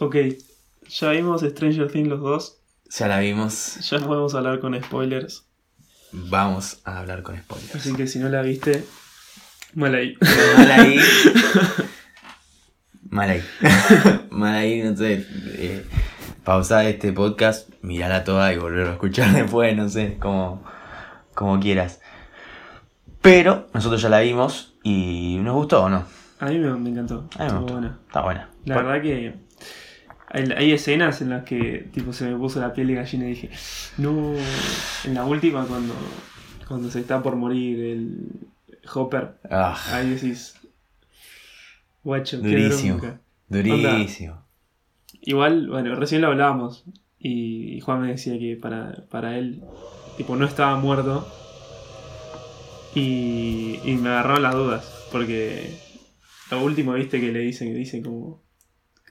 Ok, ya vimos Stranger Things los dos. Ya la vimos. Ya podemos hablar con spoilers. Vamos a hablar con spoilers. Así que si no la viste, mal ahí. Mal ahí. Mal ahí. Mal ahí, no sé. Eh, pausar este podcast, mirarla toda y volver a escuchar después, no sé, como, como quieras. Pero nosotros ya la vimos y nos gustó o no. A mí me, me encantó. A mí me Estuvo gustó. buena. Está buena. La verdad que hay, escenas en las que tipo se me puso la piel de gallina y dije, no, en la última cuando, cuando se está por morir el Hopper, Ah, ahí decís, guacho, qué durísimo. Durísimo. Igual, bueno, recién lo hablábamos y Juan me decía que para, para él, tipo, no estaba muerto y, y me agarraron las dudas porque lo último, viste, que le dicen, que dicen como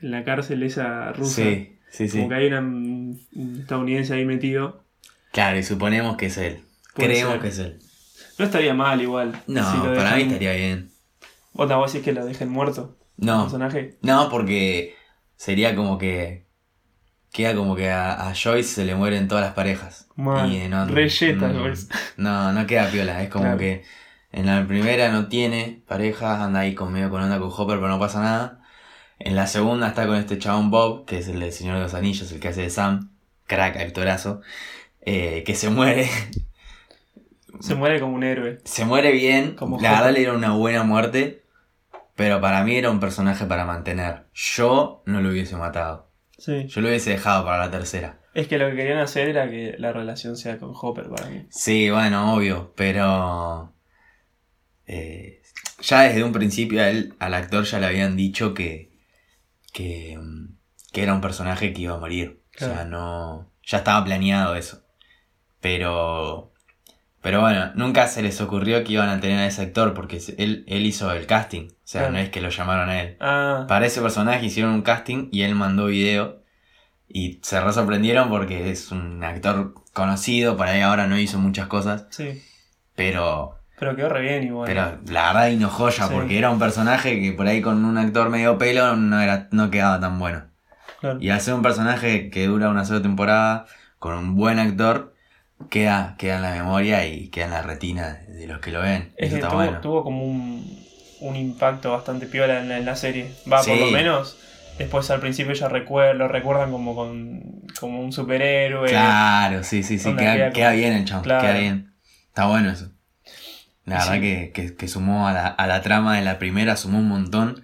en la cárcel esa rusa. Sí, sí, sí. Como que hay una, un estadounidense ahí metido. Claro, y suponemos que es él. Puede Creemos ser. que es él. No estaría mal igual. No, si lo para mí estaría bien. ¿Vos te vos decís que lo dejen muerto? No, personaje? no, porque sería como que. Queda como que a, a Joyce se le mueren todas las parejas. Y no, yeta, mm, Joyce. No, no queda piola. Es como Claro. que en la primera no tiene pareja, anda ahí con medio con onda con Hopper, pero no pasa nada. En la segunda está con este chabón Bob, que es el del Señor de los Anillos, el que hace de Sam, crack, actorazo, eh, que se muere. Se muere como un héroe. Se muere bien, Como la verdad le dieron una buena muerte, pero para mí era un personaje para mantener. Yo no lo hubiese matado. Sí. Yo lo hubiese dejado para la tercera. Es que lo que querían hacer era que la relación sea con Hopper para mí. Sí, bueno, obvio, pero... eh, ya desde un principio a él, al actor ya le habían dicho que, que, mm, que era un personaje que iba a morir. O sea, no... Ya estaba planeado eso. Pero... Pero bueno, nunca se les ocurrió que iban a tener a ese actor porque él, él hizo el casting. O sea, Claro. no es que lo llamaron a él. Ah, Para ese personaje hicieron un casting y él mandó video. Y se re sorprendieron porque es un actor conocido, por ahí ahora no hizo muchas cosas. sí. Pero, Pero quedó re bien igual. pero la verdad no joya, Sí. porque era un personaje que por ahí con un actor medio pelo no, era, no quedaba tan bueno. Claro. Y hacer un personaje que dura una sola temporada, con un buen actor, queda, queda en la memoria y queda en la retina de los que lo ven. Es Eso que está tuvo, bueno. tuvo como un, un impacto bastante piola en la, en la serie. Va, por lo menos. Después al principio ya recuer- lo recuerdan como con como un superhéroe. Claro, sí, sí, sí, queda, queda bien el chabón, Claro. queda bien. Está bueno eso. La Sí. verdad que, que, que sumó a la, a la trama de la primera, sumó un montón.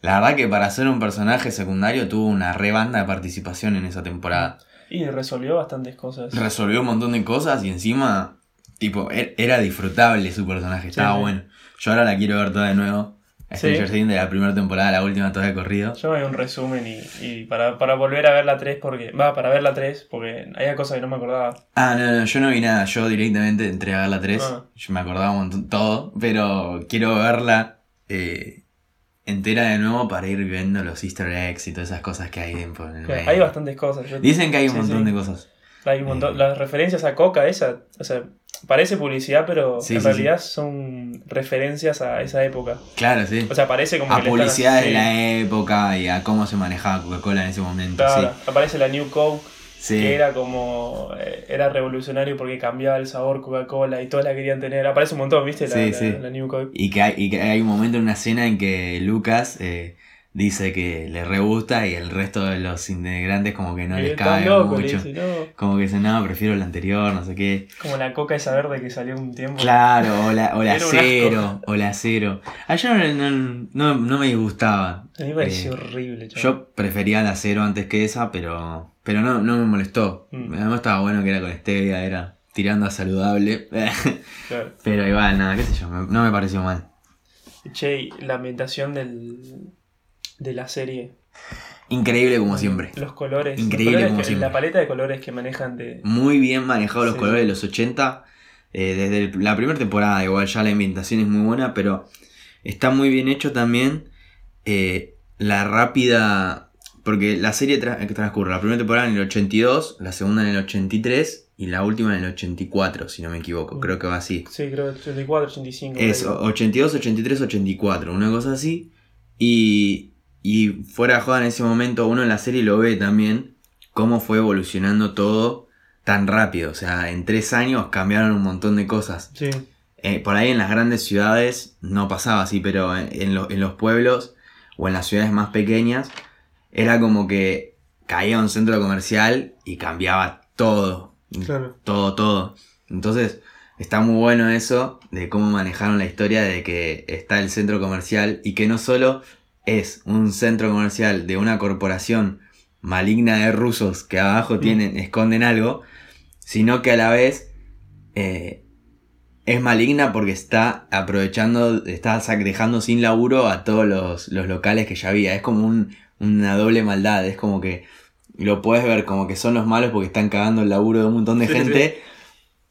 La verdad que para ser un personaje secundario tuvo una re banda de participación en esa temporada. Y resolvió bastantes cosas. Resolvió un montón de cosas y encima, tipo, er- era disfrutable su personaje, estaba sí. bueno. Yo ahora la quiero ver toda de nuevo. A Sí. Stranger Things de la primera temporada a la última toda de corrido. Yo hago un resumen y, y para, para volver a ver la 3 porque. Va, para ver la 3 porque había cosas que no me acordaba. Ah, no, no, yo no vi nada, yo directamente entré a ver la 3, Ah. yo me acordaba un montón todo, pero quiero verla eh, entera de nuevo para ir viendo los easter eggs y todas esas cosas que hay en, en el medio. hay bastantes cosas. Yo- Dicen que hay un Sí, montón sí. de cosas. Hay un montón. Eh. Las referencias a Coca, esa. O sea, parece publicidad, pero Sí, en sí, realidad son referencias a esa época. Claro, sí. O sea, parece como a que están- publicidades de la época y a cómo se manejaba Coca-Cola en ese momento, Claro, aparece la New Coke, que era como. eh, Era revolucionario porque cambiaba el sabor Coca-Cola y todos la querían tener. Aparece un montón, ¿viste? La, Sí, la- sí. la New Coke. Y que, hay, y que hay un momento en una escena en que Lucas eh, dice que le re gusta y el resto de los integrantes como que no Y les le mucho. dice, no. Como que dicen, no, prefiero el anterior, no sé qué. Como la coca esa verde que salió un tiempo. Claro, o la, o la cero, o la cero. A yo no, no, no, me disgustaba. A mí me pareció Eh, horrible, chaval. Yo prefería la cero antes que esa, pero, pero no, no me molestó. Mm. Además estaba bueno que era con stevia, era tirando a saludable. Claro. pero igual, nada, qué sé yo, no me pareció mal. Che, la ambientación del, de la serie. Increíble como siempre. Los colores. los Increíble colores como que- siempre. La paleta de colores que manejan de. Muy bien manejados los Sí. colores de los 80. eh, desde el- la primera temporada, igual ya la ambientación es muy buena, pero está muy bien hecho también eh, la rápida. Porque la serie tra- que transcurre la primera temporada en el 82, la segunda en el 83 y la última en el 84, si no me equivoco. Creo que va así. Sí, creo 84, 85. Es por ahí. 82, 83, 84, una cosa así. Y, y fuera de joda en ese momento, uno en la serie lo ve también, cómo fue evolucionando todo tan rápido. O sea, en tres años cambiaron un montón de cosas. Sí. Eh, por ahí en las grandes ciudades no pasaba así, pero en, en lo- en los pueblos o en las ciudades más pequeñas era como que caía un centro comercial y cambiaba todo. Claro. Todo, todo. Entonces, está muy bueno eso de cómo manejaron la historia de que está el centro comercial y que no solo es un centro comercial de una corporación maligna de rusos que abajo tienen, esconden algo, sino que a la vez eh, es maligna porque está aprovechando, está sac- dejando sin laburo a todos los, los locales que ya había. Es como un- una doble maldad, es como que lo puedes ver como que son los malos porque están cagando el laburo de un montón de Sí, gente,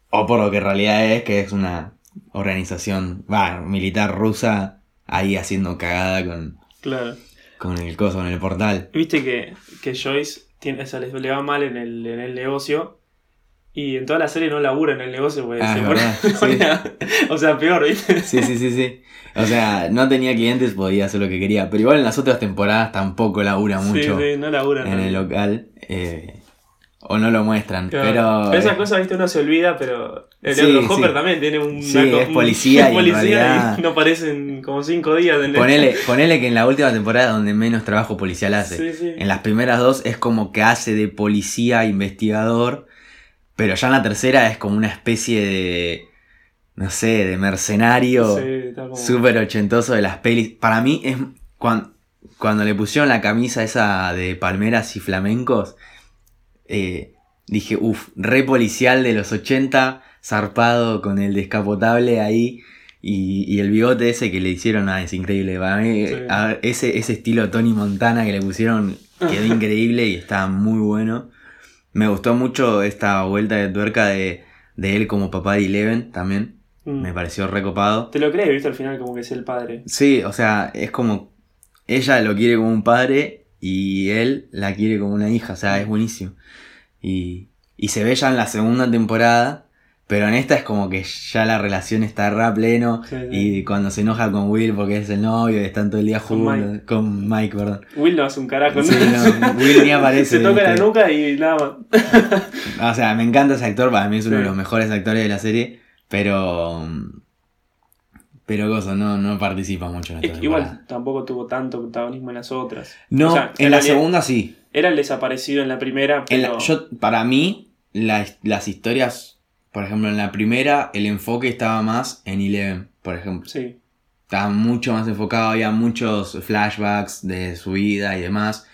o por lo que en realidad es que es una organización va, militar rusa ahí haciendo cagada con, Claro. con el coso, con el portal. Viste que, que Joyce tiene, o sea, le, le va mal en el, en el negocio. Y en toda la serie no labura en el negocio, porque Ah, se pone- O sea, peor, ¿viste? Sí, sí, sí, sí. O sea, no tenía clientes, podía hacer lo que quería. Pero igual en las otras temporadas tampoco labura mucho Sí, sí, no labura. en no. el local. eh, o no lo muestran. Claro. Pero. Esas eh, cosas, viste, uno se olvida, pero el Sí, otro sí. Hopper también tiene un. Sí, es un- policía y en realidad- y no aparecen como cinco días. En el- Ponele, ponele que en la última temporada donde menos trabajo policial hace. Sí, sí. En las primeras dos es como que hace de policía investigador. Pero ya en la tercera es como una especie de. No sé, de mercenario. Sí, está como- Súper ochentoso de las pelis. Para mí es. Cuando, cuando le pusieron la camisa esa de palmeras y flamencos. Eh, dije, uff, re policial de los 80. Zarpado con el descapotable ahí. Y, y el bigote ese que le hicieron, ah, es increíble. Para mí, Sí. a ese, ese estilo Tony Montana que le pusieron quedó increíble y está muy bueno. Me gustó mucho esta vuelta de tuerca de, de él como papá de Eleven también. Mm. Me pareció recopado. Te lo crees, viste, al final como que es el padre. Sí, o sea, es como. Ella lo quiere como un padre y él la quiere como una hija, o sea, es buenísimo. Y, y se ve ya en la segunda temporada, pero en esta es como que ya la relación está re a pleno. Sí, sí. Y cuando se enoja con Will porque es el novio y están todo el día Con. Mike. Con Mike, perdón. Will no hace un carajo. Sí, no, Will ni aparece. Se toca la nuca y nada más. O sea, me encanta ese actor, para mí es uno de los mejores actores de la serie, pero. Pero cosa, no, no participa mucho en Es esta que temporada. igual tampoco tuvo tanto protagonismo en las otras. No, O sea, en la realidad segunda sí. Era el desaparecido en la primera, En pero. la- yo, para mí, la- las historias, por ejemplo, en la primera, el enfoque estaba más en Eleven, por ejemplo. Sí. Estaba mucho más enfocado, había muchos flashbacks de su vida y demás.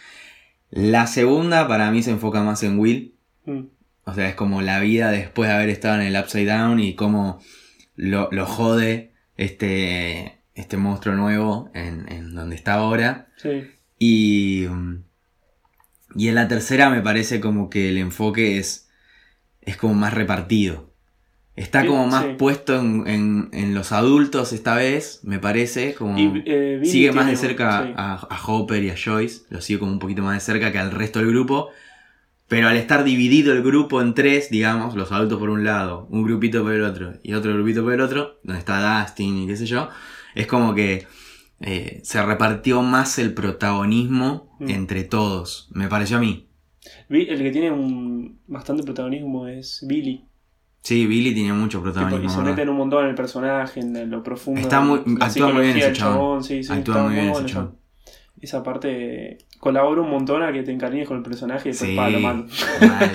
La segunda, para mí, se enfoca más en Will. Mm. O sea, es como la vida después de haber estado en el Upside Down y cómo lo, lo jode este, este monstruo nuevo en, en donde está ahora. Sí. Y, y en la tercera me parece como que el enfoque es, es como más repartido. Está Sí, como más sí. puesto en, en- en los adultos esta vez, me parece. Como Y, eh, sigue más de cerca sí. a, a Hopper y a Joyce. Lo sigue como un poquito más de cerca que al resto del grupo. Pero al estar dividido el grupo en tres, digamos, los adultos por un lado, un grupito por el otro y otro grupito por el otro, donde está Dustin y qué sé yo, es como que eh, se repartió más el protagonismo Mm. entre todos, me pareció a mí. El que tiene un bastante protagonismo es Billy. Sí, Billy tiene mucho Tipo, y protagonismo. se ¿verdad? meten un montón en el personaje, en lo profundo. Está muy- actúa muy bien ese chabón. Sí, sí, Actúa muy bien ese chabón. Esa parte colabora un montón a que te encariñes con el personaje y después Sí, pa, lo malo. mal,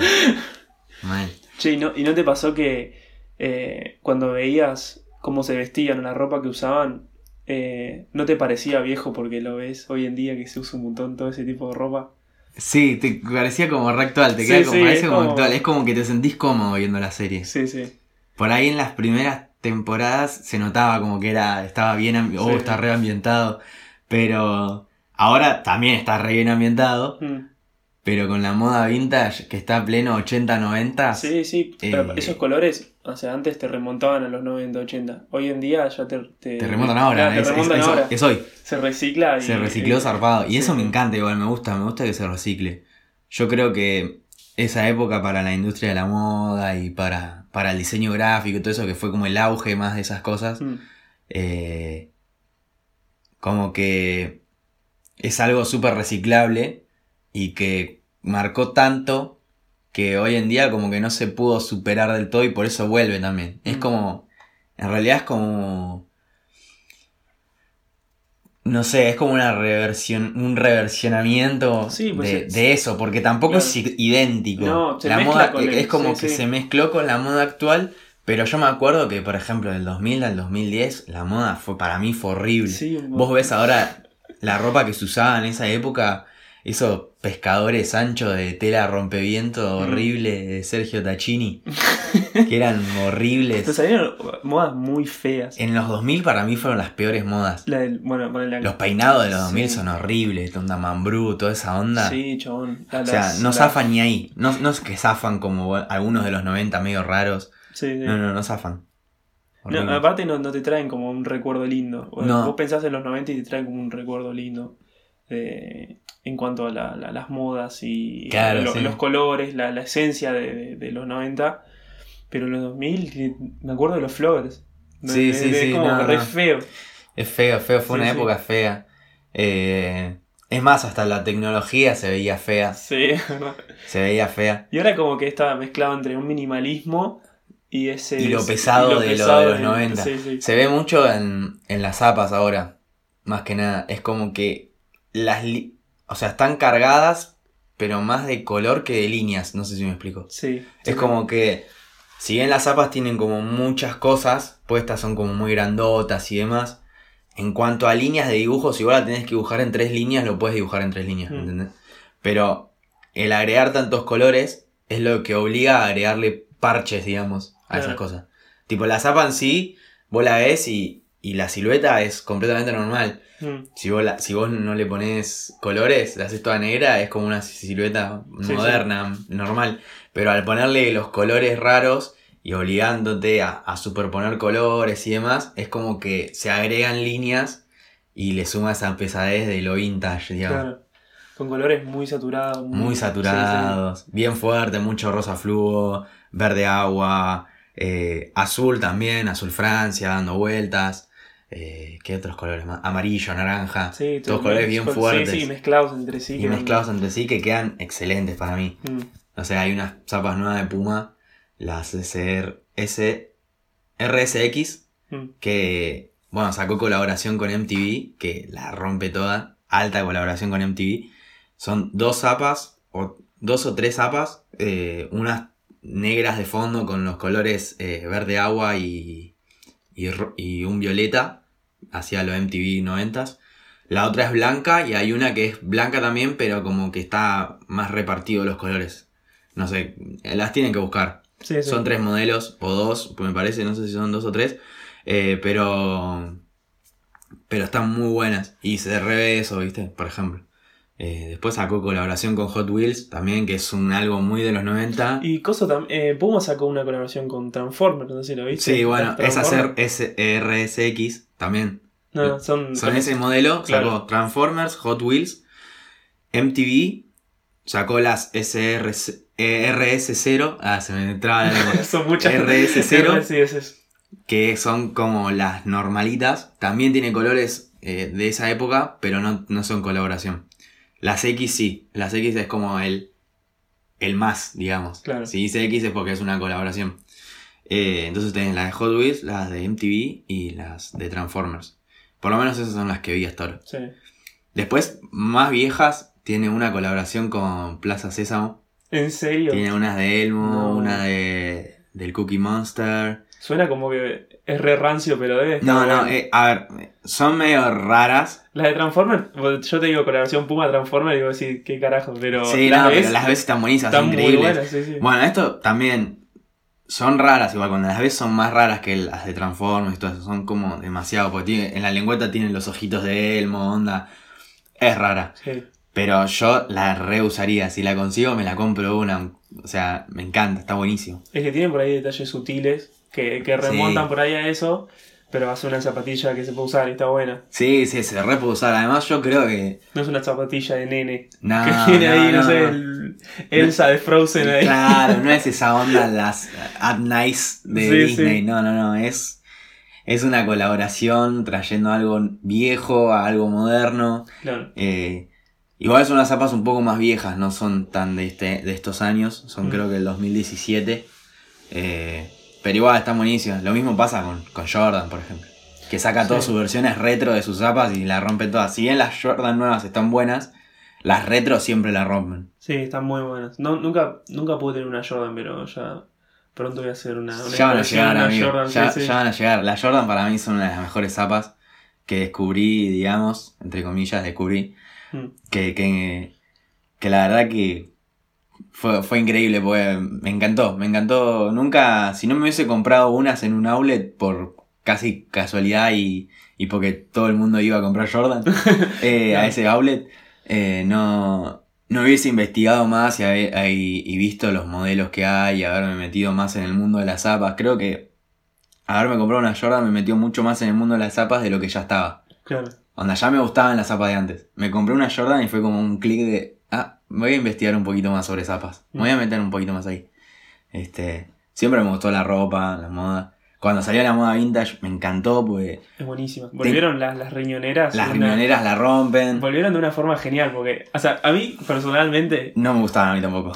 mal. Che, ¿y no, ¿y no te pasó que eh, cuando veías cómo se vestían la ropa que usaban, eh, no te parecía viejo porque lo ves hoy en día que se usa un montón todo ese tipo de ropa? Sí, te parecía como re actual, te Sí, queda como, sí, parece es como como- actual, es como que te sentís cómodo viendo la serie. Sí, sí. Por ahí en las primeras temporadas se notaba como que era estaba bien oh, está re ambientado, pero ahora también está re bien ambientado, Mm. pero con la moda vintage que está pleno 80 90. Sí, sí, pero Eh, esos colores, o sea, antes te remontaban a los 90, 80. Hoy en día ya te... Te, Te remontan ahora, Claro, te es, remontan es- ahora. es hoy. Se recicla y... Se recicló y- zarpado. Y sí, eso me encanta igual, me gusta, me gusta que se recicle. Yo creo que esa época para la industria de la moda y para, para el diseño gráfico y todo eso, que fue como el auge más de esas cosas, Mm. eh, como que es algo súper reciclable y que marcó tanto que hoy en día como que no se pudo superar del todo y por eso vuelve también. Es Mm. como, en realidad es como, no sé, es como una reversión, un reversionamiento Sí, pues de, es- de eso, porque tampoco Claro. es idéntico. No, se la moda con el- es como sí, que sí. se mezcló con la moda actual. Pero yo me acuerdo que, por ejemplo, del 2000 al 2010, la moda fue para mí fue horrible. Vos ves ahora la ropa que se usaba en esa época, esos pescadores anchos de tela rompeviento Mm. horrible de Sergio Tacchini, que eran horribles. salieron modas muy feas. En los 2000 para mí fueron las peores modas. La del, bueno, la- Los peinados de los 2000 Sí. son horribles, onda mambrú, toda esa onda. Sí, chabón. La- O sea, no zafan ni ahí. No, no es que zafan como algunos de los 90 medio raros. Sí, sí. No, no, no zafan. No, aparte no, no te traen como un recuerdo lindo. O- No. Vos pensás en los 90 y te traen como un recuerdo lindo. de- en cuanto a la- la- las modas y Claro, lo- sí. los colores, la, la esencia de, de- de los 90. Pero en los 2000 que- me acuerdo de los flowers. Sí, sí, sí, como no, re feo. Es feo, feo, fue Sí, una sí. época fea. Eh, es más, hasta la tecnología se veía fea. Sí. Se veía fea. Y ahora como que estaba mezclado entre un minimalismo y ese... Y lo pesado y lo de lo de los de- 90. Sí, sí. Se ve mucho en, en las zapas ahora. Más que nada. Es como que las... li- O sea, están cargadas, pero más de color que de líneas. No sé si me explico. Sí, Es como que... Si bien las zapas tienen como muchas cosas, puestas son como muy grandotas y demás. En cuanto a líneas de dibujo, si vos la tenés que dibujar en tres líneas, lo puedes dibujar en tres líneas, Mm. ¿entendés? Pero el agregar tantos colores es lo que obliga a agregarle parches, digamos, a esas cosas. Tipo, la zapa en sí, vos la ves y, y la silueta es completamente normal. Mm, Si vos, la- si vos no le pones colores, la haces toda negra, es como una silueta Sí, moderna, normal. Pero al ponerle los colores raros y obligándote a, a superponer colores y demás, es como que se agregan líneas y le suma esa pesadez de lo vintage, digamos. claro. Con colores muy saturados. Muy sí, saturados, bien fuerte, mucho rosa fluo, verde agua, eh, azul también, azul Francia, dando vueltas. Eh, ¿Qué otros colores más? Amarillo, naranja. Sí, sí, todos todo- colores bien sí, fuertes. Sí, mezclados entre sí. y mezclados entre sí que quedan excelentes para mí. Mm, O sea, hay unas zapas nuevas de Puma, las SR, S, RSX, mm. que, bueno, sacó colaboración con MTV, que la rompe toda, alta colaboración con MTV. Son dos zapas, o dos o tres zapas, eh, unas negras de fondo con los colores eh, verde agua y, y, un violeta, hacia los MTV 90s. La otra es blanca y hay una que es blanca también, pero como que está más repartido los colores. No sé, las tienen que buscar. Sí, sí. Son tres modelos, o dos, pues me parece, no sé si son dos o tres. eh, pero. Pero están muy buenas. Y se revé eso, ¿viste? Por ejemplo. Eh, después sacó colaboración con Hot Wheels, también, que es un algo muy de los 90. Y Coso también. Puma sacó una colaboración con Transformers, no sé si lo viste. sí, bueno, es hacer Transformers. RSX también. No, son. Son ese modelo, Claro. sacó Transformers, Hot Wheels, MTV, sacó las SR, eh, RS0, ah, se me entraba la son muchas. RS0. Sí, es eso. que son como las normalitas. También tiene colores eh, de esa época, pero no, no son colaboración. Las X sí, las X es como el, el más, digamos. Claro. Si dice X es porque es una colaboración. Eh, entonces tenés las de Hot Wheels, las de MTV y las de Transformers. Por lo menos esas son las que vi hasta ahora. Sí. Después, más viejas, tiene una colaboración con Plaza Sésamo. ¿En serio? Tiene unas de Elmo, No. una de del Cookie Monster. Suena como que es re rancio, pero estar No, no, eh, a ver, son medio raras. Las de Transformers, yo te digo colaboración Puma Transformers y digo, sí, qué carajo, pero. sí, las no, ves, pero las veces están buenísimas, están son muy increíbles. buenas, sí, sí. Bueno, esto también son raras, igual cuando las ves son más raras que las de Transformers y todo eso, son como demasiado, porque tiene- en la lengüeta tienen los ojitos de Elmo, onda. Es rara. Sí. Pero yo la reusaría, si la consigo me la compro una. O sea, me encanta, está buenísimo. Es que tienen por ahí detalles sutiles que, que remontan Sí. por ahí a eso, pero hace una zapatilla que se puede usar y está buena. Sí, sí, se re puede usar. Además yo creo que... No es una zapatilla de nene. No, que tiene no, ahí, no, no, sé, el Elsa de Frozen ahí. Claro, no es esa onda las At Nice de Sí, Disney. sí. No, no, no. Es, es una colaboración trayendo algo viejo a algo moderno. Claro. Eh, igual son unas zapas un poco más viejas, no son tan de, este, de estos años, son Mm. creo que el 2017. Eh, pero igual están buenísimas. Lo mismo pasa con, con Jordan, por ejemplo. Que saca todas sus versiones retro de sus zapas y la rompe todas. Si bien las Jordan nuevas están buenas, las retro siempre la rompen. Sí, están muy buenas. No, nunca, nunca pude tener una Jordan, pero ya pronto voy a hacer una, una Ya van a llegar, amigo. Jordan, ya, sí, sí. ya van a llegar. Las Jordan para mí son una de las mejores zapas que descubrí, digamos, entre comillas, descubrí. Mm. Que, que, que la verdad que fue, fue increíble, porque me encantó, me encantó. Nunca, si no me hubiese comprado unas en un outlet por casi casualidad y, y porque todo el mundo iba a comprar Jordan eh, a ese outlet, eh, no, no hubiese investigado más y, y- y visto los modelos que hay y haberme metido más en el mundo de las zapas. Creo que haberme comprado una Jordan me metió mucho más en el mundo de las zapas de lo que ya estaba. Claro. Onda, ya me gustaban las zapas de antes. Me compré una Jordan y fue como un clic de, voy a investigar un poquito más sobre zapas. Me voy a meter un poquito más ahí. Este, siempre me gustó la ropa, la moda. Cuando salió la moda vintage me encantó porque Es buenísima. Volvieron las, las riñoneras. las una- riñoneras la rompen. Volvieron de una forma genial, porque, o sea, a mí personalmente, No me gustaban a mí tampoco.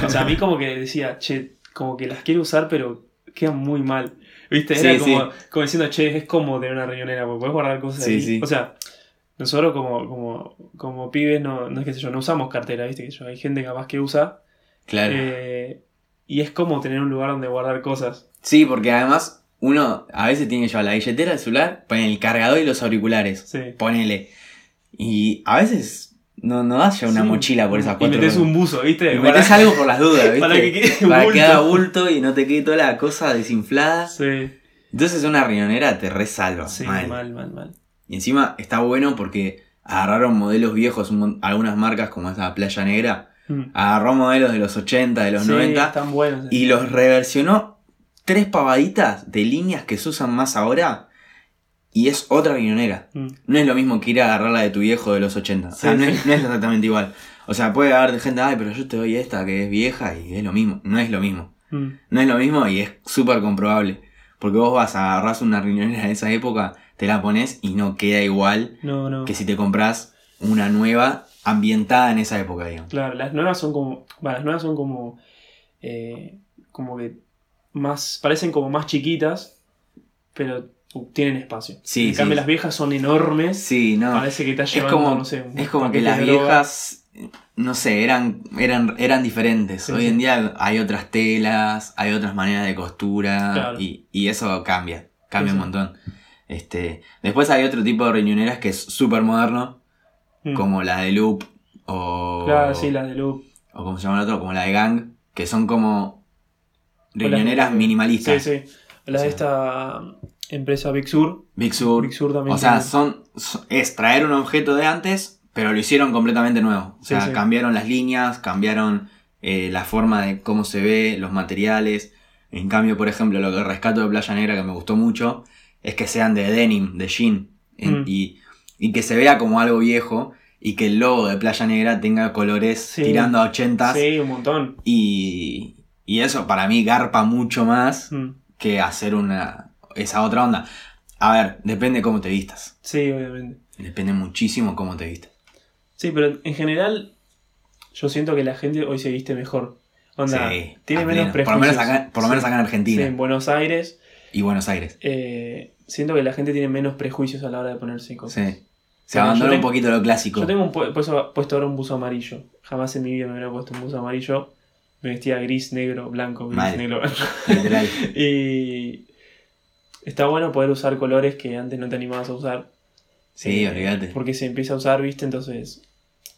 no, o sea, a mí como que decía, che, como que las quiero usar, pero quedan muy mal. ¿Viste? Era Sí, como, como diciendo, che, es cómodo tener una riñonera, porque puedes guardar cosas Sí, ahí. sí. O sea, nosotros como, como, como pibes, no, no es que sé yo, no usamos cartera, ¿viste? Que yo, hay gente capaz que usa. Claro. eh, y es como tener un lugar donde guardar cosas. Sí, porque además uno a veces tiene que llevar la billetera, el celular, pone el cargador y los auriculares. Sí. Ponele. Y a veces no, no das ya una Sí. mochila por esas Y cuatro metes cosas. un buzo, ¿viste? Y metes algo por las dudas, ¿viste? para que quede Para que bulto. haga bulto y no te quede toda la cosa desinflada. Sí, Entonces una riñonera te resalva. sí, mal. mal, mal, mal. Y encima está bueno porque agarraron modelos viejos, un algunas marcas como esa Playa Negra, Mm. agarró modelos de los 80, de los Sí, 90 están buenos. y los reversionó tres pavaditas de líneas que se usan más ahora y es otra riñonera. Mm. No es lo mismo que ir a agarrar la de tu viejo de los 80. O sea, Sí, no, sí. Es, no es exactamente igual. O sea, puede haber gente, ay, pero yo te doy esta que es vieja y es lo mismo. No es lo mismo. Mm. No es lo mismo y es súper comprobable. Porque vos vas a agarrar una riñonera de esa época, te la pones y no queda igual No, no. que si te compras una nueva ambientada en esa época, digamos. Claro, las nuevas son como. Bueno, las nuevas son como. eh, como que. Más. Parecen como más chiquitas. Pero uh, tienen espacio. Sí, en sí. cambio, las viejas son enormes. Sí, no. Parece que estás Es llevando, como, no sé. es como que las viejas, no sé, eran, eran, eran diferentes. Sí, Hoy sí. en día hay otras telas, hay otras maneras de costura Claro. y, y eso cambia, cambia un montón. Este, después hay otro tipo de riñoneras que es súper moderno, Mm. como la de Loop o, Claro, sí, las de Loop. o como se llama el otro, como la de Gang, que son como riñoneras minimalistas. Sí, sí. La O de esta empresa Big Sur. Big Sur. Big Sur también. O sea, son, son- es traer un objeto de antes, pero lo hicieron completamente nuevo. O Sí, sea, sí. cambiaron las líneas, cambiaron eh, la forma de cómo se ve, los materiales. En cambio, por ejemplo, lo que rescato de Playa Negra que me gustó mucho es que sean de denim, de jean, en- Mm. y, y que se vea como algo viejo y que el logo de Playa Negra tenga colores Sí. tirando a 80 Sí, un montón. y, y eso para mí garpa mucho más Mm. que hacer una esa otra onda. A ver, depende cómo te vistas. Sí, obviamente. Depende muchísimo cómo te vistas. Sí, pero en general. Yo siento que la gente hoy se viste mejor. Onda, Sí, tiene menos pleno. Por lo menos prejuicios. acá, por lo menos Sí. acá en Sí, Argentina en Buenos Aires. Y Buenos Aires. eh, siento que la gente tiene menos prejuicios a la hora de ponerse cosas. Sí. Se Bueno, abandona un poquito lo clásico. Yo tengo un pu- puesto, puesto ahora un buzo amarillo. Jamás en mi vida me hubiera puesto un buzo amarillo. Me vestía gris, negro, blanco, gris, Mal. negro. Literal. y está bueno poder usar colores que antes no te animabas a usar. Sí, Eh, olvídate. Porque se empieza a usar, ¿viste? Entonces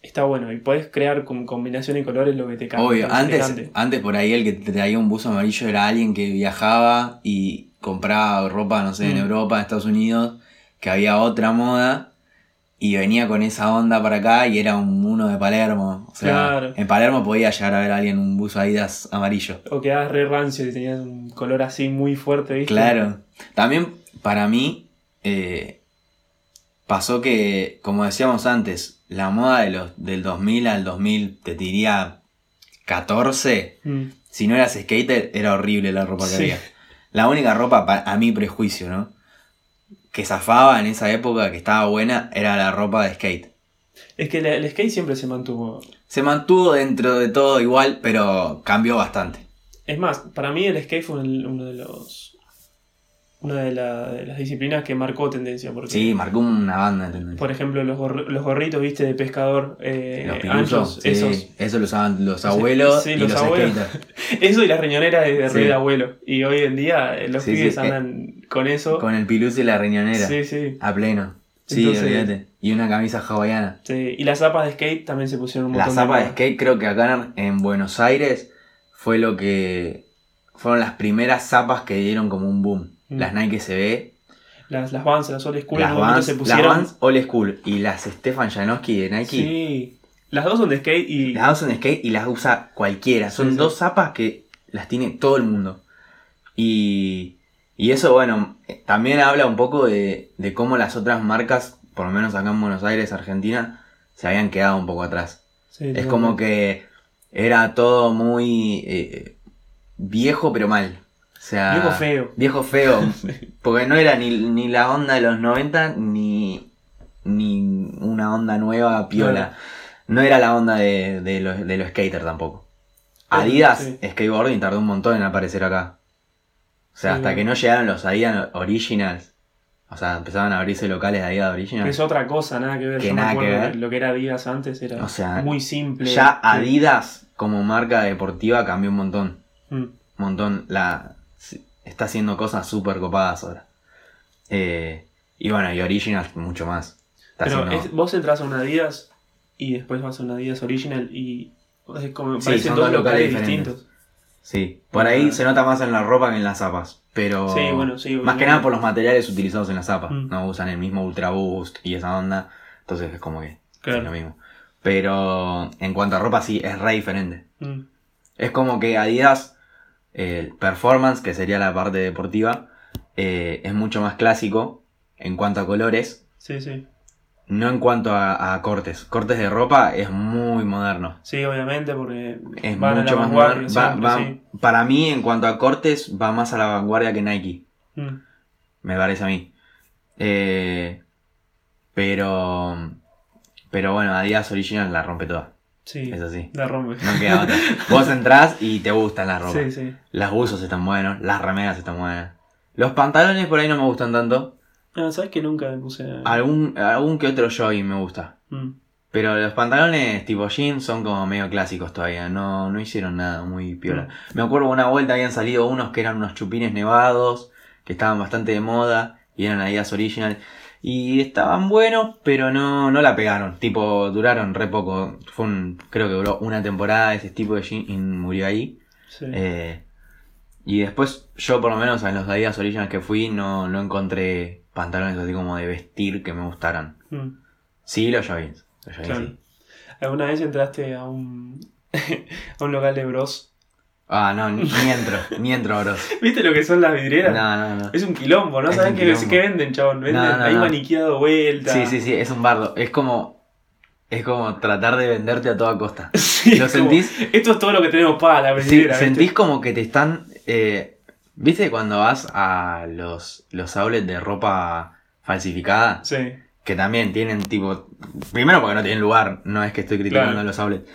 está bueno. Y puedes crear con combinación de colores lo que te cambie. Obvio, antes, antes por ahí el que te traía un buzo amarillo era alguien que viajaba y compraba ropa, no sé, en Mm. Europa, en Estados Unidos, que había otra moda y venía con esa onda para acá y era un uno de Palermo. O sea, Claro. en Palermo podía llegar a ver a alguien un buzo Adidas amarillo. O quedabas re rancio y tenías un color así muy fuerte, ¿viste? Claro. También para mí eh, pasó que, como decíamos antes, la moda de los, del 2000 al 2000, te diría 14, Mm, si no eras skater era horrible la ropa que Sí. había. La única ropa, pa- a mi prejuicio, ¿no? que zafaba en esa época, que estaba buena, era la ropa de skate. Es que el skate siempre se mantuvo. Se mantuvo dentro de todo igual, pero cambió bastante. Es más, para mí el skate fue un- uno de los. Una de, la- de las disciplinas que marcó tendencia. Porque, Sí, marcó una banda de tendencia. por ejemplo, los, gorri- los gorritos, viste, de pescador eh, Los pilusos, sí, esos. eso lo usaban los abuelos sí, y los los, abuelos. Eso y la riñonera de, de rey de abuelo. Y hoy en día eh, los pibes sí, andan con eso. Con el piluso y la riñonera. Sí, sí, A pleno. Sí, Entonces- olvídate. Y una camisa hawaiana. sí. Y las zapas de skate también se pusieron un montón zapa de moda. skate creo que acá en Buenos Aires fue lo que... Fueron las primeras zapas que dieron como un boom. Mm. Las Nike CB, Las, las Vans, las Old School, las Vans, se las pusieron. Vans Old School y las Stefan Janowski de Nike. Sí. Las dos son de skate y. Las usan skate y las usa cualquiera. Son Sí, sí. dos zapas que las tiene todo el mundo. Y, y eso, bueno, también habla un poco de, de cómo las otras marcas, por lo menos acá en Buenos Aires, Argentina, se habían quedado un poco atrás. Sí, Es como que era todo muy eh, viejo pero mal. O sea, Viejo feo. Viejo feo. Porque no era ni, ni la onda de los 90 ni, ni una onda nueva piola. No era la onda de, de los, de los skaters tampoco. Adidas Sí. Skateboarding tardó un montón en aparecer acá. O sea, Sí, hasta bueno. que no llegaron los Adidas Originals. O sea, empezaban a abrirse locales de Adidas Originals. es otra cosa, nada que ver. Que Yo me nada que acuerdo ver. Lo que era Adidas antes era O sea, muy simple. Ya. Adidas como marca deportiva cambió un montón. Mm. Un montón. La, está haciendo cosas súper copadas ahora. Eh, y bueno, y Originals mucho más. Está Pero haciendo- es- vos entras a una Adidas y después vas a una Adidas Original y. Es como, Sí, parecen dos locales locales distintos. Sí, por ahí Ah. se nota más en la ropa que en las zapas. Pero Sí, bueno, sí, más que nada por los materiales utilizados en las zapas. Mm. No usan el mismo Ultra Boost y esa onda. Entonces es como que Claro. es lo mismo. Pero en cuanto a ropa sí, es re diferente. Mm. Es como que Adidas, el performance, que sería la parte deportiva, eh, es mucho más clásico en cuanto a colores, Sí, sí. no en cuanto a, a cortes. Cortes de ropa es muy moderno. Sí, obviamente, porque Es van a mucho la más vanguardia moderno. Va- siempre, va- sí. Para mí, en cuanto a cortes, va más a la vanguardia que Nike. Mm. Me parece a mí. Eh, pero. Pero bueno, Adidas Original la rompe toda. Sí, Es así. la rompe. No queda otra. Vos entrás y te gustan las ropas. Sí, sí. Las buzos están buenos, las remeras están buenas. Los pantalones por ahí no me gustan tanto. Ah, ¿sabes que nunca me puse. Algún, algún que otro jogging me gusta. Mm. Pero los pantalones tipo jeans son como medio clásicos todavía. No, no hicieron nada muy piola. Me acuerdo una vuelta habían salido unos que eran unos chupines nevados. Que estaban bastante de moda. Y eran Adidas Original. Y estaban buenos, pero no, no la pegaron. Tipo, duraron re poco. Fue un, creo que duró una temporada ese tipo de y murió ahí. Sí. Eh, y después, yo por lo menos en los Adidas Original que fui, no, no encontré pantalones así como de vestir que me gustaran. Mm. Sí, los joggings. Los joggings Claro. sí. ¿Alguna vez entraste a un, a un local de bros? Ah, no, ni, ni entro, ni entro, bros. ¿Viste lo que son las vidrieras? No, no, no. Es un quilombo, ¿no? Es ¿Sabes un qué, qué venden, chabón? Venden No, no, ahí no. maniqueado vuelta. Sí, sí, sí, es un bardo. Es como. Es como tratar de venderte a toda costa. Sí, ¿Lo como, sentís? Esto es todo lo que tenemos para la Sí, vidriera. ¿viste? sentís como que te están. eh, ¿Viste cuando vas a los, los outlets de ropa falsificada? Sí. Que también tienen tipo. Primero porque no tienen lugar, no es que estoy criticando Claro. a los outlets.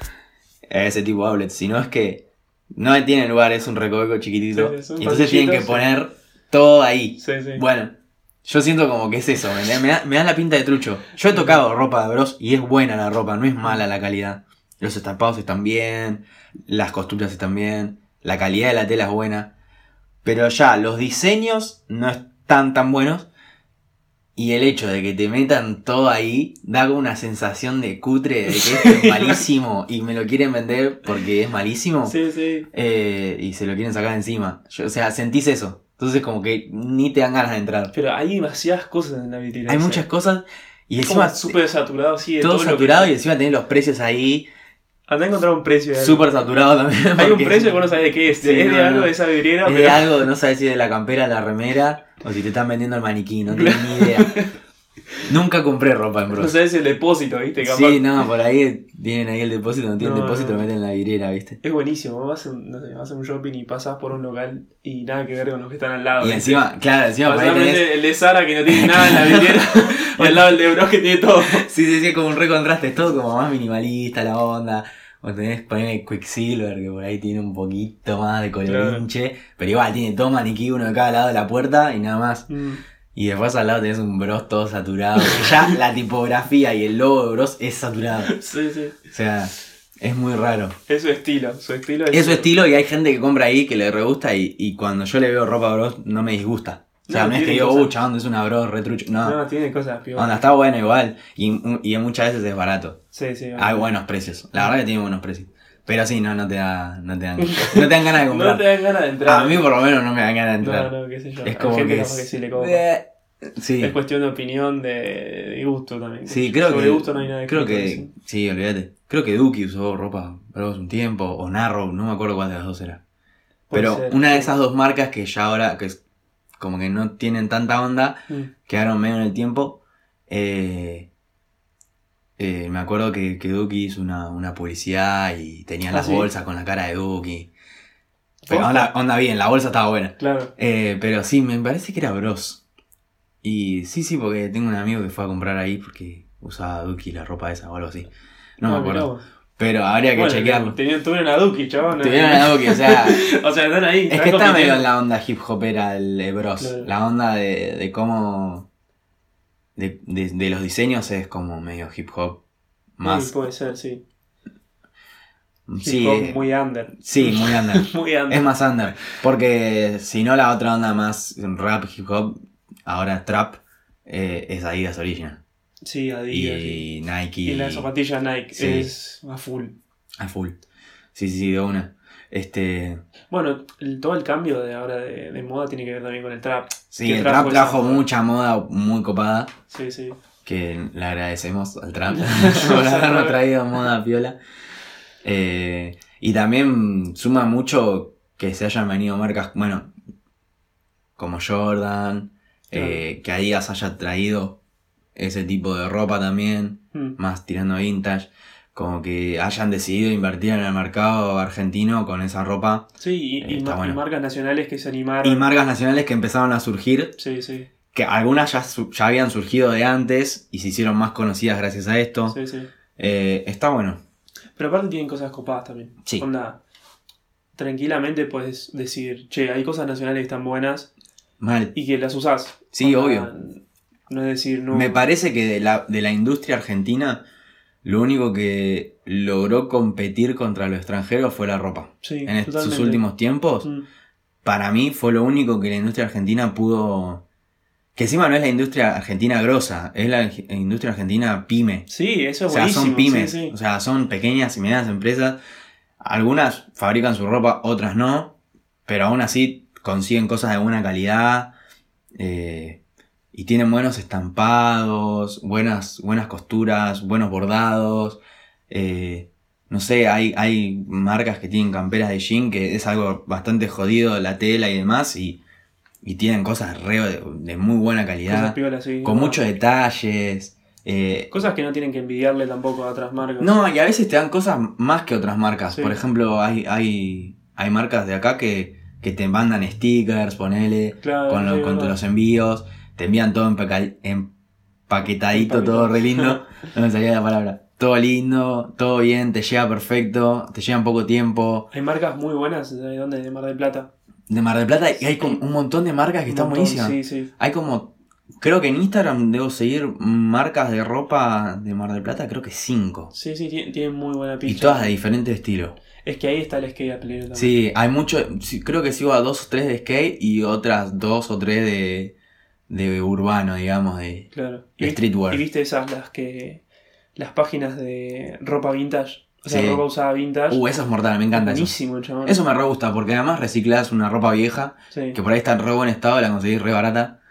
a ese tipo de outlets, sino es que no tienen lugar, es un recoveco chiquitito. Sí, sí, son y entonces tienen que poner todo ahí. Sí, sí. Bueno, yo siento como que es eso, ¿me, me, da, me da la pinta de trucho. Yo he tocado ropa de bros y es buena la ropa, no es mala la calidad. Los estampados están bien, las costuras están bien, la calidad de la tela es buena. Pero ya, los diseños no están tan buenos. Y el hecho de que te metan todo ahí da como una sensación de cutre, de que esto es malísimo y me lo quieren vender porque es malísimo. Sí, sí. eh, y se lo quieren sacar encima. Yo- o sea, sentís eso. Entonces como que ni te dan ganas de entrar. Pero hay demasiadas cosas en la vitrina. Hay muchas cosas y encima súper saturado, de todo que- saturado y encima tenés los precios ahí Andá a encontrar un precio de algo. súper saturados también. Hay un precio que vos no sabés de qué es. Sí, es de algo no. de esa vidriera, Es de algo, no sabes si es de la campera, la remera o si te están vendiendo el maniquí, no tienes ni idea. Nunca compré ropa en No Bros. sabes el depósito, ¿viste? Capaz. Sí, no, por ahí tienen ahí el depósito, no tienen No, depósito, no. lo meten en la vidriera, ¿viste? Es buenísimo, vas a, no sé, vas a un shopping y pasás por un local y nada que ver con los que están al lado. Y ¿viste? encima, claro, encima por ahí tenés... El de Sara que no tiene nada en la vidriera y al lado el de Bros que tiene todo. Sí, sí, sí, como un re contraste, es todo como más minimalista la onda. O tenés poner Quicksilver, que por ahí tiene un poquito más de colorinche, pero igual tiene todo maniquí, uno de cada lado de la puerta y nada más. Mm, Y después al lado tenés un Bros todo saturado. ya la tipografía y el logo de Bros es saturado. Sí, sí. O sea, es muy raro. Es su estilo. Su estilo es. Es su estilo y hay gente que compra ahí que le re gusta y, y cuando yo le veo ropa Bros no me disgusta. O sea, No, no, es que digo, uh, chabón, es una Bros retrucho. No, No, tiene cosas peor. onda, está bueno igual. Y, y muchas veces es barato. Sí, sí. Hay buenos precios. La verdad que tiene buenos precios. Pero sí, no, no te, da, no te dan, no te dan ganas de comprar. No te dan ganas de entrar. A mí por lo menos no me dan ganas de entrar. No, no, qué sé yo. Es como gente que, es... que sí le Sí, Es cuestión de opinión, de, de gusto también. sí, creo Sobre que... gusto no hay nada creo que... sí. Sí, olvídate. Creo que Duki usó ropa Bros un tiempo, o Narrow, no me acuerdo cuál de las dos era. Pero ser, una de esas dos marcas que ya ahora, que es como que no tienen tanta onda, Mm. quedaron medio en el tiempo. Eh, eh, me acuerdo que, que Duki hizo una, una publicidad y tenía Ah, las ¿sí? bolsas con la cara de Duki. Onda, onda bien, la bolsa estaba buena. Claro. Eh, pero sí, me parece que era Bros. Y sí, sí, porque tengo un amigo que fue a comprar ahí porque usaba Duki la ropa esa o algo así. No me Ah, acuerdo. mirá. Pero habría que Bueno, chequearlo. Tenían, tuvieron a Duki, chabón. Tuvieron a Duki, o sea. o sea, están ahí. Es que está medio en la onda hip hopera el Bros. Claro. La onda de, de cómo. De, de, de los diseños es como medio hip hop. Más. Sí, puede ser, sí. Sí, Hip hop eh, muy under. sí, muy under. muy under. es más under. Porque si no, la otra onda más rap, hip hop, ahora trap, eh, es Adidas Original. Sí, Adidas. sí. Y Nike. Y la zapatilla Nike Sí. es a full. A full. Sí, sí, sí, de una. Este. Bueno, el- todo el cambio de ahora de, de moda tiene que ver también con el trap. Sí, el trap trajo moda. mucha moda muy copada. Sí, sí. que le agradecemos al trap por habernos traído moda piola. Eh, y también suma mucho que se hayan venido marcas, bueno, como Jordan, eh, que Adidas haya traído ese tipo de ropa también, Mm. más tirando vintage, como que hayan decidido invertir en el mercado argentino con esa ropa. Sí, y, Eh, y y marcas nacionales que se animaron. Y marcas nacionales que empezaron a surgir Sí, sí. que algunas ya, ya habían surgido de antes y se hicieron más conocidas gracias a esto. Sí, sí. Eh, está bueno. Pero aparte tienen cosas copadas también. Sí. Onda, tranquilamente puedes decir, che, hay cosas nacionales que están buenas Mal. y que las usás. Sí, Onda, obvio. No es decir, no. Me parece que de la, de la industria argentina, lo único que logró competir contra lo extranjero fue la ropa. Sí, En totalmente. últimos tiempos, Mm. para mí fue lo único que la industria argentina pudo... Que encima no es la industria argentina grosa, es la industria argentina pyme. Sí, eso O es sea, buenísimo. son pymes, sí, sí. o sea, son pequeñas y medianas empresas. Algunas fabrican su ropa, otras no, pero aún así consiguen cosas de buena calidad eh, y tienen buenos estampados, buenas, buenas costuras, buenos bordados. eh, no sé, hay, hay marcas que tienen camperas de jean que es algo bastante jodido la tela y demás y, y tienen cosas re de, de muy buena calidad, piolas, sí. con No. muchos detalles. eh, Cosas que no tienen que envidiarle tampoco a otras marcas. no, y a veces te dan cosas más que otras marcas. Sí. Por ejemplo, hay, hay, hay marcas de acá que, que te mandan stickers, ponele, Claro, con, lo- sí, con los envíos. Te envían todo empaquetadito, todo re lindo. No me salía la palabra. Todo lindo, todo bien, te llega perfecto, te llega en poco tiempo. Hay marcas muy buenas, ¿de dónde? De Mar del Plata. De Mar del Plata y hay como un montón de marcas que Un están montón, buenísimas. Sí, sí. Hay como, creo que en Instagram debo seguir marcas de ropa de Mar del Plata, creo que cinco. Sí, sí, tienen, muy buena Y pinta. todas de diferente estilo. Es que ahí está el skate apelero también. Sí, hay mucho. creo que sigo a dos o tres de skate y otras dos o tres de, de urbano, digamos, de, Claro. de streetwear. y viste esas, las que. Las páginas de ropa vintage. O sea, Sí. ropa usada vintage. Uh, eso es mortal, me encanta eso. Buenísimo, chabón. Eso me re gusta porque además reciclas una ropa vieja Sí, que por ahí está en re buen estado, la conseguís re barata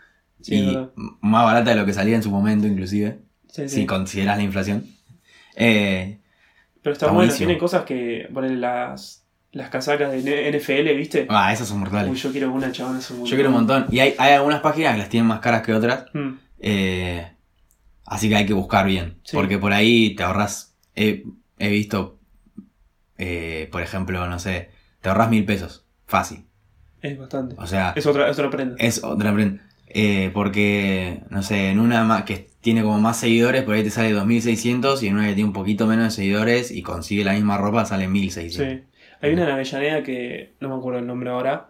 sí, y más barata de lo que salía en su momento, inclusive, Sí, sí. si consideras la inflación. Eh, Pero está, está bueno, buenísimo. tiene cosas que. Ponen las. Las casacas de NFL, ¿viste? ah, esas son mortales. Uy, yo quiero una chabón, es un Yo quiero un montón. Y hay, hay algunas páginas que las tienen más caras que otras. Mm, Eh, Así que hay que buscar bien. Sí. Porque por ahí te ahorras. He, he visto, eh, por ejemplo, no sé, te ahorras mil pesos. Fácil. Es bastante. O sea, Es otra, es otra prenda. es otra prenda. Eh, porque, no sé, en una que tiene como más seguidores, por ahí te sale 2600 y en una que tiene un poquito menos de seguidores y consigue la misma ropa sale 1600. Sí. Hay una en Avellaneda que no me acuerdo el nombre ahora.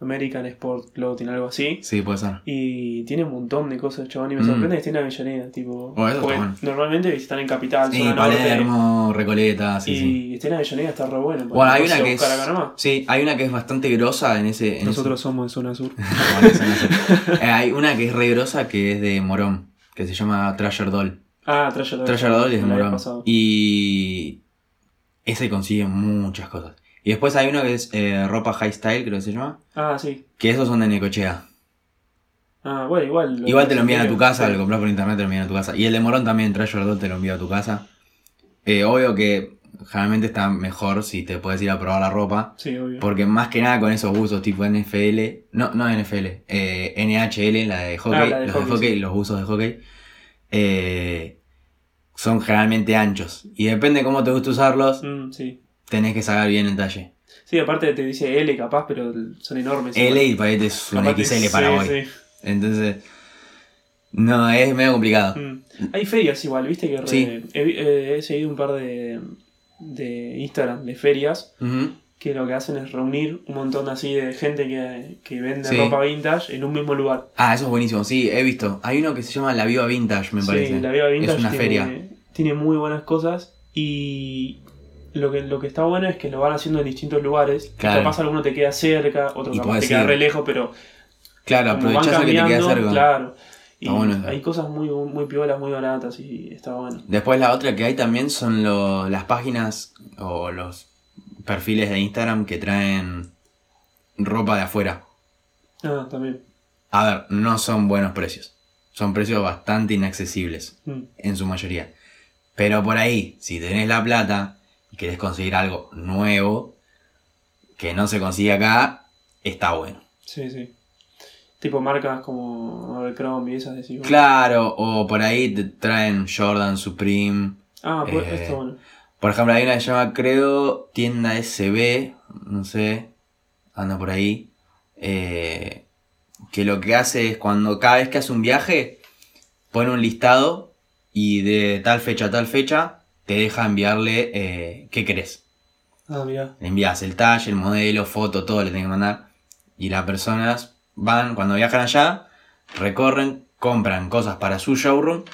American Sport Clothing, algo así. Sí, puede ser. Y tiene un montón de cosas, chabón. Y me Mm. sorprende que esté en Avellaneda, tipo. Bueno, eso está porque bueno. Normalmente están en Capital, Sí, zona norte. Palermo, Recoleta, sí, y sí. esté en Avellaneda está re bueno. Bueno, hay una no que es. Sí, hay una que es bastante grosa en ese. en Nosotros somos de zona sur. Eh, hay una que es re grosa que es de Morón, que se llama Treasure Doll. Ah, Treasure Doll. Treasure Doll es de Morón. Y. Ese consigue muchas cosas. Y después hay uno que es eh, ropa high style, creo que se llama. Ah, sí. Que esos son de Necochea. Ah, bueno, igual. Igual te lo envían a tu casa, Sí. lo compras por internet, te lo envían a tu casa. Y el de Morón también, Treasure Doll, te lo envía a tu casa. Eh, obvio que generalmente está mejor si te puedes ir a probar la ropa. Sí, obvio. Porque más que nada con esos buzos tipo NFL, no, no NFL, eh, NHL, la de hockey, Ah, la de los hockey, de hockey, sí. los buzos de hockey, eh, son generalmente anchos. Y depende cómo te gusta usarlos, Mm, sí. Tenés que sacar bien el talle. Sí, aparte te dice L capaz, pero son enormes. L y para es un XL para hoy. sí. Entonces, no, es medio complicado. Mm. Hay ferias igual, viste que re- Sí. he, eh, he seguido un par de, de Instagram de ferias que lo que hacen es reunir un montón así de gente que, que vende ropa vintage en un mismo lugar. Ah, eso es buenísimo, sí, he visto. Hay uno que se llama La Viva Vintage, me parece. Sí, la Viva Vintage es una tiene, feria. tiene muy buenas cosas y lo que, lo que está bueno es que lo van haciendo en distintos lugares. Claro. Capaz alguno te queda cerca, otro Y capaz podés te queda ir. re lejos, pero Claro, aprovechás a que te queda cerca. claro. Y bueno hay cosas muy, muy piolas, muy baratas y está bueno. Después la otra que hay también son lo- las páginas o los perfiles de Instagram que traen ropa de afuera. Ah, también. A ver, no son buenos precios. Son precios bastante inaccesibles Mm. en su mayoría. Pero por ahí, si tenés la plata querés conseguir algo nuevo que no se consigue acá, está bueno. Sí, sí. Tipo marcas como Abercrombie y esas decimos. Claro, o por ahí te traen Jordan, Supreme. Ah, pues Eh, está bueno. Por ejemplo, hay una que se llama, creo, tienda SB, no sé, anda por ahí, eh, que lo que hace es cuando cada vez que hace un viaje, pone un listado y de tal fecha a tal fecha te deja enviarle eh, qué querés. Ah, mira. Le envías el talle, el modelo, foto, todo le tenés que mandar. Y las personas van, cuando viajan allá, recorren, compran cosas para su showroom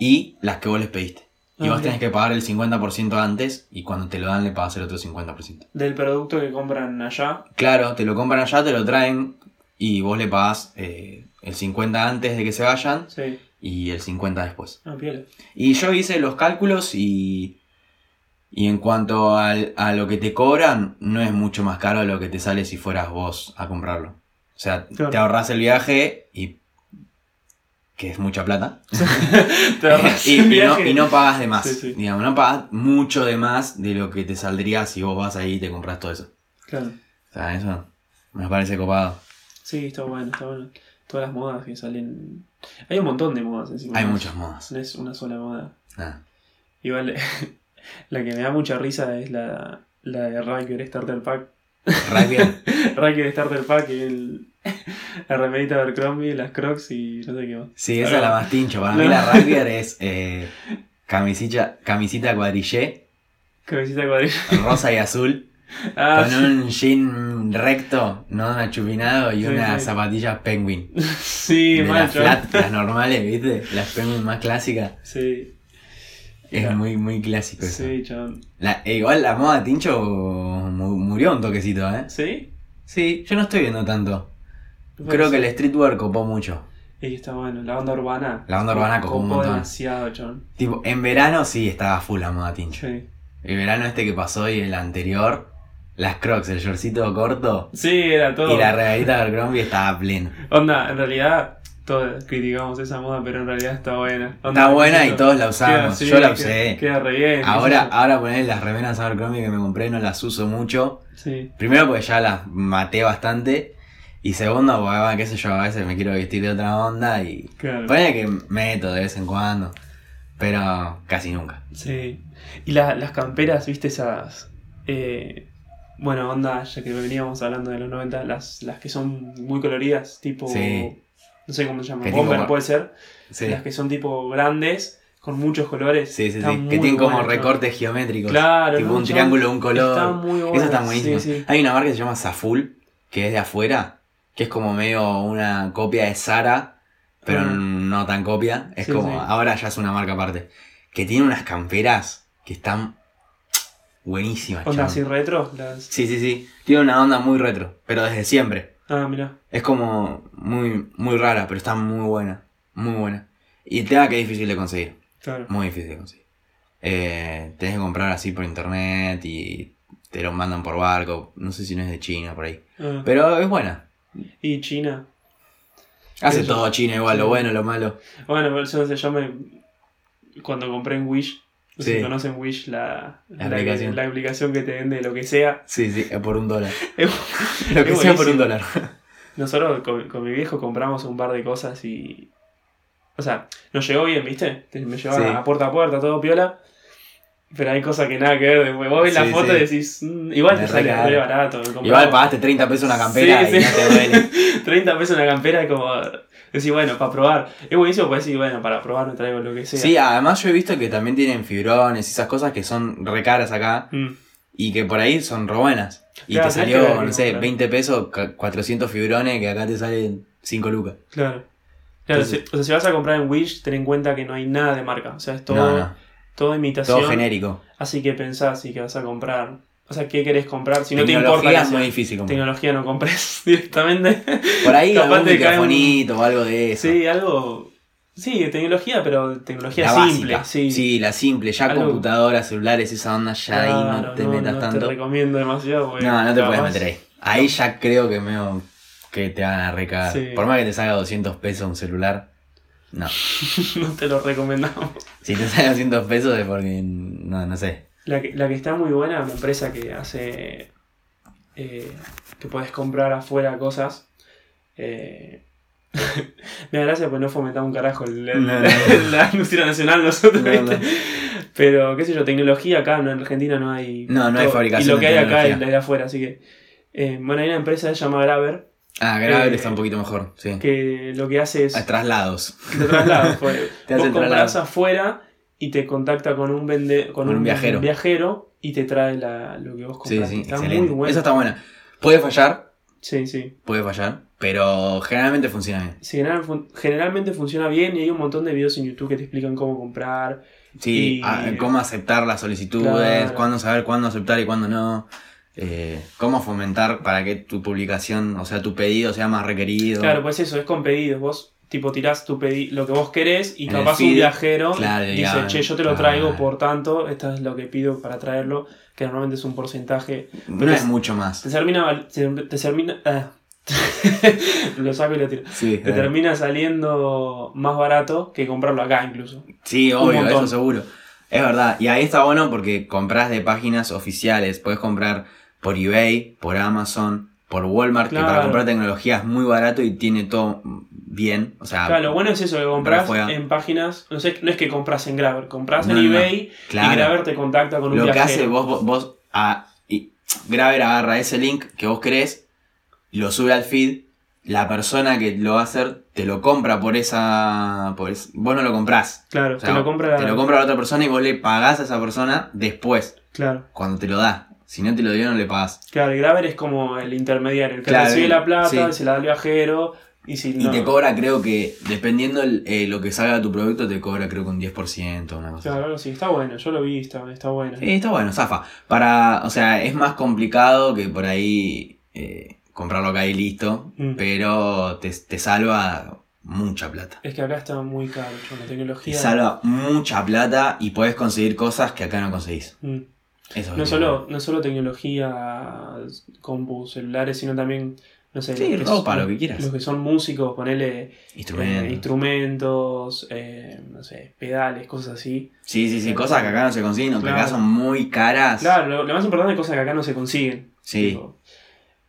y las que vos les pediste. Y Ah, vos tenés que pagar el 50% antes y cuando te lo dan le pagas el otro 50%. Del producto que compran allá. Claro, te lo compran allá, te lo traen y vos le pagás eh, el 50 antes de que se vayan Sí. Y el 50 después. Ah. Y yo hice los cálculos y, y en cuanto al- a lo que te cobran, no es mucho más caro de lo que te sale si fueras vos a comprarlo. O sea, Claro. te ahorras el viaje y... que es mucha plata. Te y, no, y no pagas de más. Sí, sí. Digamos, no pagas mucho de más de lo que te saldría si vos vas ahí y te compras todo eso. Claro. O sea, eso me parece copado. Sí, está bueno, está bueno. Todas las modas que salen. Hay un montón de modas encima. Hay ¿no? muchas modas. No es una sola moda. Ah. Igual, la que me da mucha risa es la, la de Ranker Starter Pack. Rugby, Ranker Starter Pack, el, la remerita de Abercrombie, las Crocs y no sé qué más. Sí, esa es la más tincho. Para mí No. la rugby es eh, camisita, camisita cuadrillé, Cabecita cuadrilla. rosa y azul, Ah, con un jean recto, no achupinado y Sí, unas sí. zapatillas penguin. sí, de mal, las flat, las normales, ¿viste? Las penguin más clásicas. Sí, Es muy, muy clásico eso. sí, chabón. La- eh, igual la moda tincho mu- murió un toquecito, ¿eh? ¿Sí? Sí, yo no estoy viendo tanto. Creo que el streetwear copó mucho. Es que está bueno, la onda urbana. La onda urbana copó un montón. demasiado, chabón. Tipo, en verano sí estaba full la moda tincho. Sí. El verano este que pasó y el anterior, las crocs, el shortcito corto Sí, era todo. y la regalita de Abercrombie estaba pleno. Onda, en realidad, todos criticamos esa moda, pero en realidad está buena. Onda, Está buena y todos la usamos. sí, Yo la usé. Queda, re bien. Ahora, sé ahora poner las remeras Abercrombie que me compré no las uso mucho. Sí, Primero porque ya las maté bastante. Y segundo porque, bueno, qué sé yo, a veces me quiero vestir de otra onda y... claro. Ponele que meto de vez en cuando. Pero casi nunca. Sí. Y la- las camperas, viste esas. eh, bueno, onda, ya que veníamos hablando de los 90, las, las que son muy coloridas, tipo. Sí. No sé cómo se llaman. Tienen Bomber como- puede ser. Sí, Las que son tipo grandes, con muchos colores. sí, sí. sí. Que tienen como recortes geométricos. Claro, Tipo ¿no? un Ya- triángulo, un color. Están muy buenas. Eso está buenísimo. Sí, sí. Hay una marca que se llama Saful, que es de afuera, que es como medio una copia de Sara, pero Ah. no tan copia. Es como, ahora ya es una marca aparte. Que tiene unas camperas que están buenísimas. Onda chabón. así retro. Las... Sí, sí, sí. Tiene una onda muy retro, pero desde siempre. Ah, mira. Es como muy, muy rara, pero está muy buena. Muy buena. Y el tema que es difícil de conseguir. Claro. Muy difícil de conseguir. Eh, tenés que comprar así por internet y te lo mandan por barco. No sé si no es de China por ahí. Ah. Pero es buena. Y China. Hace Eso. todo China igual, lo bueno, lo malo. Bueno, no sé, yo me. Cuando compré en Wish. No sé Sí. si conocen Wish, la, La aplicación. la aplicación que te vende lo que sea. Sí, sí, por un dólar. Lo que sea por un dólar. Nosotros con, con mi viejo compramos un par de cosas y. O sea, nos llegó bien, ¿viste? Te- Me llevaba Sí. a puerta a puerta, todo piola. Pero hay cosas que nada que ver. Después vos ves la foto y decís. "Mm, igual te sale re barato. Igual pagaste 30 pesos una campera Sí, y sí. no te duele. 30 pesos una campera como. Decís, bueno, para probar. Es buenísimo, pues decir, bueno, para probar me traigo lo que sea. Sí, además yo he visto que también tienen fibrones y esas cosas que son re caras acá Mm, y que por ahí son re buenas. Y Claro, te salió, no sé, claro. 20 pesos, ca- 400 fibrones que acá te salen 5 lucas. claro. Claro, Entonces- o sea, si vas a comprar en Wish, ten en cuenta que no hay nada de marca. O sea, es todo, No, no, todo imitación. todo genérico. Así que pensás si que vas a comprar. O sea, ¿qué querés comprar? Si no te importa Tecnología es muy difícil comprar. tecnología, no compres directamente. Por ahí Capaz algún te cae un- microfonito o algo de eso. sí, algo. Sí, tecnología, pero tecnología la simple. básica. Sí, la simple. Ya Algo- computadoras, celulares, esa onda ya ahí no te metas no tanto. te recomiendo demasiado. porque No, no te puedes meter ahí. Ahí ya creo que medio que te van a recagar. Sí. Por más que te salga 200 pesos un celular, no. no te lo recomendamos. Si te sale 200 pesos es porque, no, no sé. La que, la que está muy buena, una empresa que hace. eh, que puedes comprar afuera cosas. Eh, me da gracia porque no fomentamos un carajo el- el- No, no. la industria nacional nosotros. Pero, qué sé yo, tecnología acá en Argentina no hay. No, no hay fabricación Y lo que de hay acá es de afuera, así que. eh, bueno, hay una empresa que se llama Graver Ah, Gravel Eh, está un poquito mejor, sí. que lo que hace es. Ah, traslados. Te traslada, pues. Te Vos hacen compras traslado. afuera y te contacta con un vende, con, Con un viajero. viajero y te trae la, lo que vos compraste. sí, está excelente. muy bueno. Eso está buena. Puede fallar, Sí, sí. puede fallar, pero generalmente funciona bien. Sí, generalmente funciona bien y hay un montón de videos en YouTube que te explican cómo comprar. Sí, Y- a- cómo aceptar las solicitudes, Claro. cuándo saber cuándo aceptar y cuándo no. eh, cómo fomentar para que tu publicación, o sea, tu pedido sea más requerido. Claro, pues eso, es con pedidos. Vos tipo tirás tu pedi lo que vos querés y En capaz un viajero claro, dice, che, yo te lo claro. traigo por tanto, esto es lo que pido para traerlo, que normalmente es un porcentaje. no pero es es- mucho más. Te termina... Te, te termina ah. lo saco y lo tiro. Sí, Te termina saliendo más barato que comprarlo acá incluso. Sí, obvio, eso seguro. Es verdad. Y ahí está bueno porque compras de páginas oficiales. Puedes comprar por eBay, por Amazon, por Walmart, que para comprar tecnología es muy barato y tiene todo bien. O sea, Claro, lo bueno es eso, que compras en páginas, no, sé, no es que compras en Graver, compras No, en no, eBay Claro. y Graver te contacta con un lo que viajero. hace vos, vos, vos a, y Graver agarra ese link que vos querés, lo sube al feed, la persona que lo va a hacer te lo compra por esa... Por es- vos no lo comprás. Claro, O sea, te lo compra. te lo compra la otra persona y vos le pagás a esa persona después, Claro, cuando te lo da. Si no te lo dio, no le pagás. claro, el Graver es como el intermediario, el que Claro, recibe la plata, sí. se la da al viajero y si Y no. te cobra, creo que, dependiendo el- eh, lo que salga de tu producto, te cobra, creo que un 10%, una cosa. Claro, así, está bueno, yo lo vi, está, está bueno. Sí, está bueno, zafa. Para, o sea, es más complicado que por ahí eh, comprarlo acá y listo, Mm. pero te, te salva mucha plata. Es que acá está muy caro, yo, la Te tecnología. salva mucha plata y puedes conseguir cosas que acá no conseguís. Mm. Eso No lo solo, no solo tecnología, compu, celulares, sino también, no sé, Sí, los que ropa, son- lo que quieras. Los que son músicos, ponele Instrumentos. eh, instrumentos, eh, no sé, pedales, cosas así. Sí, sí, sí, cosas que acá no se consiguen o que acá Claro. son muy caras. Claro, lo, lo más importante es cosas que acá no se consiguen. Sí. Tipo,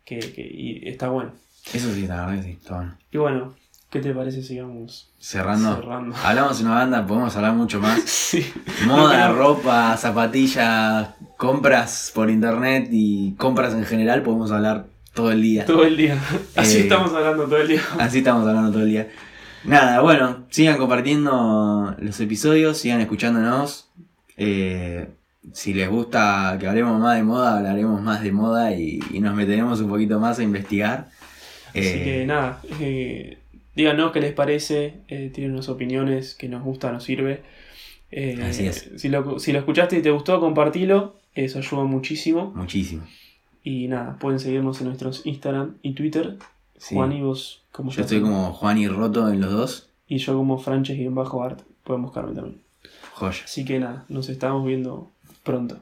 que, que- y está bueno. Eso sí, la verdad que sí, está bueno. Y bueno, ¿Qué te parece si vamos Cerrando. cerrando? Hablamos de una banda, podemos hablar mucho más. Sí. Moda, ropa, zapatillas, compras por internet y compras en general, podemos hablar todo el día. Todo el día. Así Eh, estamos hablando todo el día. Así estamos hablando todo el día. Nada, bueno, sigan compartiendo los episodios, sigan escuchándonos. Eh, si les gusta que hablemos más de moda, hablaremos más de moda y, y nos meteremos un poquito más a investigar. Así Eh, que nada, eh, díganos qué les parece, eh, tienen unas opiniones que nos gusta, nos sirve. Eh, Así es. Si lo, si lo escuchaste y te gustó, compartilo, eso ayuda muchísimo. Muchísimo. Y nada, pueden seguirnos en nuestros Instagram y Twitter. Sí. Juan y vos, como Yo estoy como Juan y Roto en los dos. Y yo como Franches y en bajo art, pueden buscarme también. Joya. Así que nada, nos estamos viendo pronto.